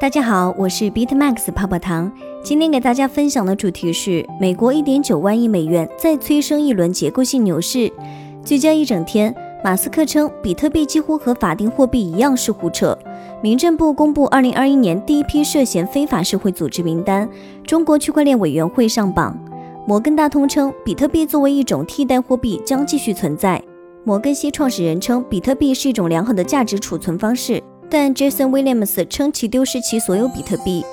大家好，我是 BitMax 泡泡糖。今天给大家分享的主题是：美国1.9万亿美元再催生一轮结构性牛市。聚焦一整天，马斯克称比特币几乎和法定货币一样是胡扯。民政部公布2021年第一批涉嫌非法社会组织名单，中国区块链委员会上榜。摩根大通称，比特币作为一种替代货币将继续存在。摩根西创始人称，比特币是一种良好的价值储存方式，但 Jason Williams 称其丢失其所有比特币。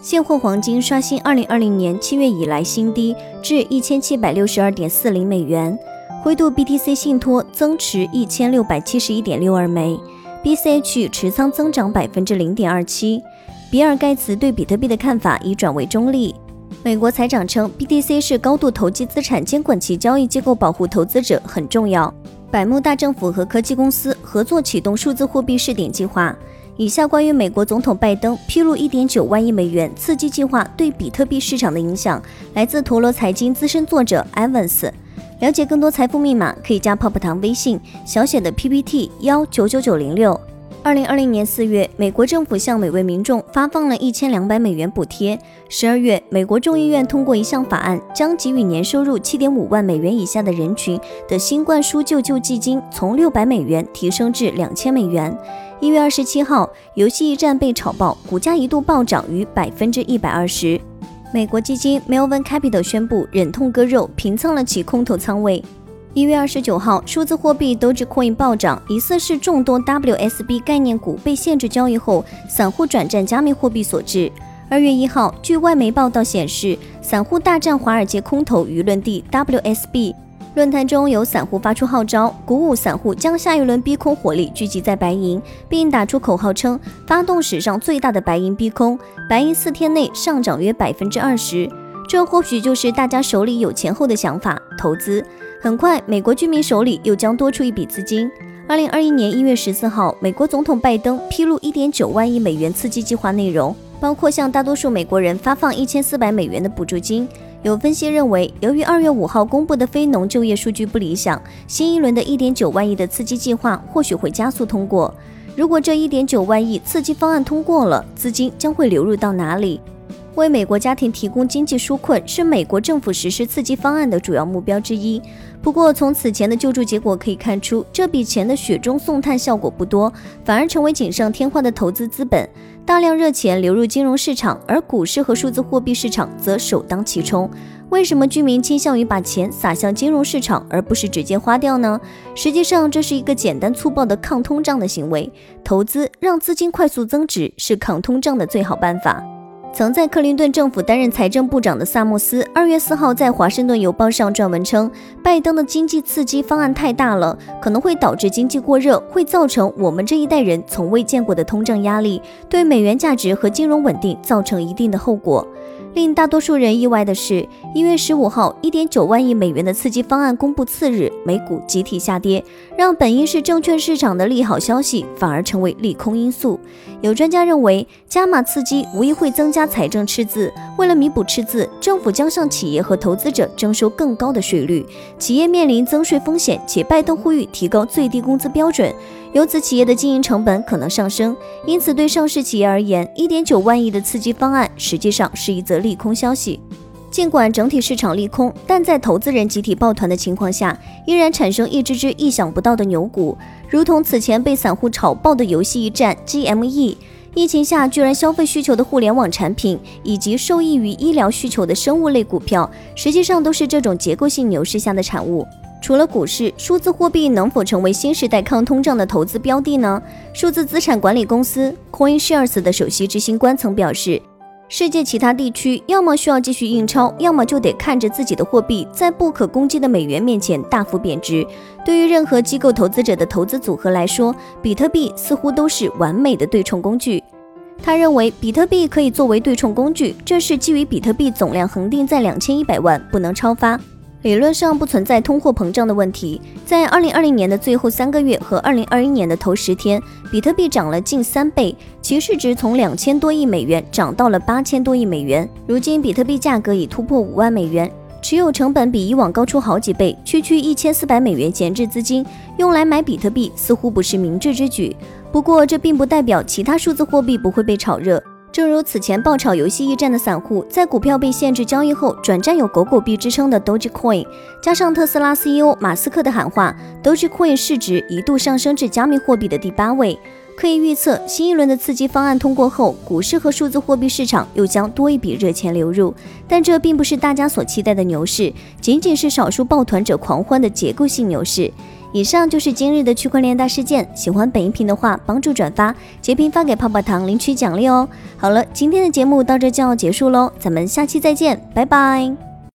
现货黄金刷新2020年7月以来新低，至1762.40美元。灰度 BTC 信托增持1671.62枚，BCH 持仓增长百分之零点二七。比尔盖茨对比特币的看法已转为中立。美国财长称，BTC 是高度投机资产，监管其交易机构，保护投资者很重要。百慕大政府和科技公司合作启动数字货币试点计划。以下关于美国总统拜登披露1.9万亿美元刺激计划对比特币市场的影响，来自陀螺财经资深作者 Evans。了解更多财富密码，可以加泡泡糖微信小写的 PPT 幺九九九零六。二零二零年四月，美国政府向每位民众发放了一千两百美元补贴。十二月，美国众议院通过一项法案，将给予年收入七点五万美元以下的人群的新冠输救救济金从六百美元提升至两千美元。一月二十七号，游戏驿站被炒爆，股价一度暴涨逾百分之一百二十。美国基金 Melvin Capital 宣布忍痛割肉，平仓了其空头仓位。一月二十九号，数字货币 Dogecoin 暴涨，疑似是众多 WSB 概念股被限制交易后，散户转战加密货币所致。二月一号，据外媒报道显示，散户大战华尔街空头舆论地 WSB。论坛中有散户发出号召，鼓舞散户将下一轮逼空火力聚集在白银，并打出口号称发动史上最大的白银逼空，白银四天内上涨约百分之二十。这或许就是大家手里有钱后的想法，投资。很快，美国居民手里又将多出一笔资金。二零二一年一月十四号，美国总统拜登披露一点九万亿美元刺激计划内容，包括向大多数美国人发放一千四百美元的补助金。有分析认为，由于二月五号公布的非农就业数据不理想，新一轮的一点九万亿的刺激计划或许会加速通过。如果这一点九万亿刺激方案通过了，资金将会流入到哪里？为美国家庭提供经济纾困是美国政府实施刺激方案的主要目标之一。不过，从此前的救助结果可以看出，这笔钱的雪中送炭效果不多，反而成为锦上添花的投资资本。大量热钱流入金融市场，而股市和数字货币市场则首当其冲。为什么居民倾向于把钱撒向金融市场，而不是直接花掉呢？实际上，这是一个简单粗暴的抗通胀的行为。投资让资金快速增值，是抗通胀的最好办法。曾在克林顿政府担任财政部长的萨默斯，二月四号在《华盛顿邮报》上撰文称，拜登的经济刺激方案太大了，可能会导致经济过热，会造成我们这一代人从未见过的通胀压力，对美元价值和金融稳定造成一定的后果。令大多数人意外的是，一月十五号，一点九万亿美元的刺激方案公布次日，美股集体下跌，让本应是证券市场的利好消息反而成为利空因素。有专家认为，加码刺激无疑会增加财政赤字。为了弥补赤字，政府将向企业和投资者征收更高的税率，企业面临增税风险。且拜登呼吁提高最低工资标准。由此，企业的经营成本可能上升，因此对上市企业而言，一点九万亿的刺激方案实际上是一则利空消息。尽管整体市场利空，但在投资人集体抱团的情况下，依然产生一只只意想不到的牛股，如同此前被散户炒爆的游戏驿站 GME，疫情下居然消费需求的互联网产品，以及受益于医疗需求的生物类股票，实际上都是这种结构性牛市下的产物。除了股市，数字货币能否成为新时代抗通胀的投资标的呢？数字资产管理公司 CoinShares 的首席执行官曾表示，世界其他地区要么需要继续印钞，要么就得看着自己的货币在不可攻击的美元面前大幅贬值。对于任何机构投资者的投资组合来说，比特币似乎都是完美的对冲工具。他认为，比特币可以作为对冲工具，这是基于比特币总量恒定在两千一百万，不能超发。理论上不存在通货膨胀的问题。在二零二零年的最后三个月和二零二一年的头十天，比特币涨了近三倍，其市值从两千多亿美元涨到了八千多亿美元。如今，比特币价格已突破五万美元，持有成本比以往高出好几倍。区区一千四百美元闲置资金用来买比特币，似乎不是明智之举。不过，这并不代表其他数字货币不会被炒热。正如此前爆炒游戏驿站的散户，在股票被限制交易后转战有“狗狗币”之称的 Dogecoin，加上特斯拉 CEO 马斯克的喊话，Dogecoin 市值一度上升至加密货币的第八位。可以预测，新一轮的刺激方案通过后，股市和数字货币市场又将多一笔热钱流入。但这并不是大家所期待的牛市，仅仅是少数抱团者狂欢的结构性牛市。以上就是今日的区块链大事件。喜欢本音频的话，帮助转发、截屏发给泡泡糖领取奖励哦。好了，今天的节目到这就要结束喽，咱们下期再见，拜拜。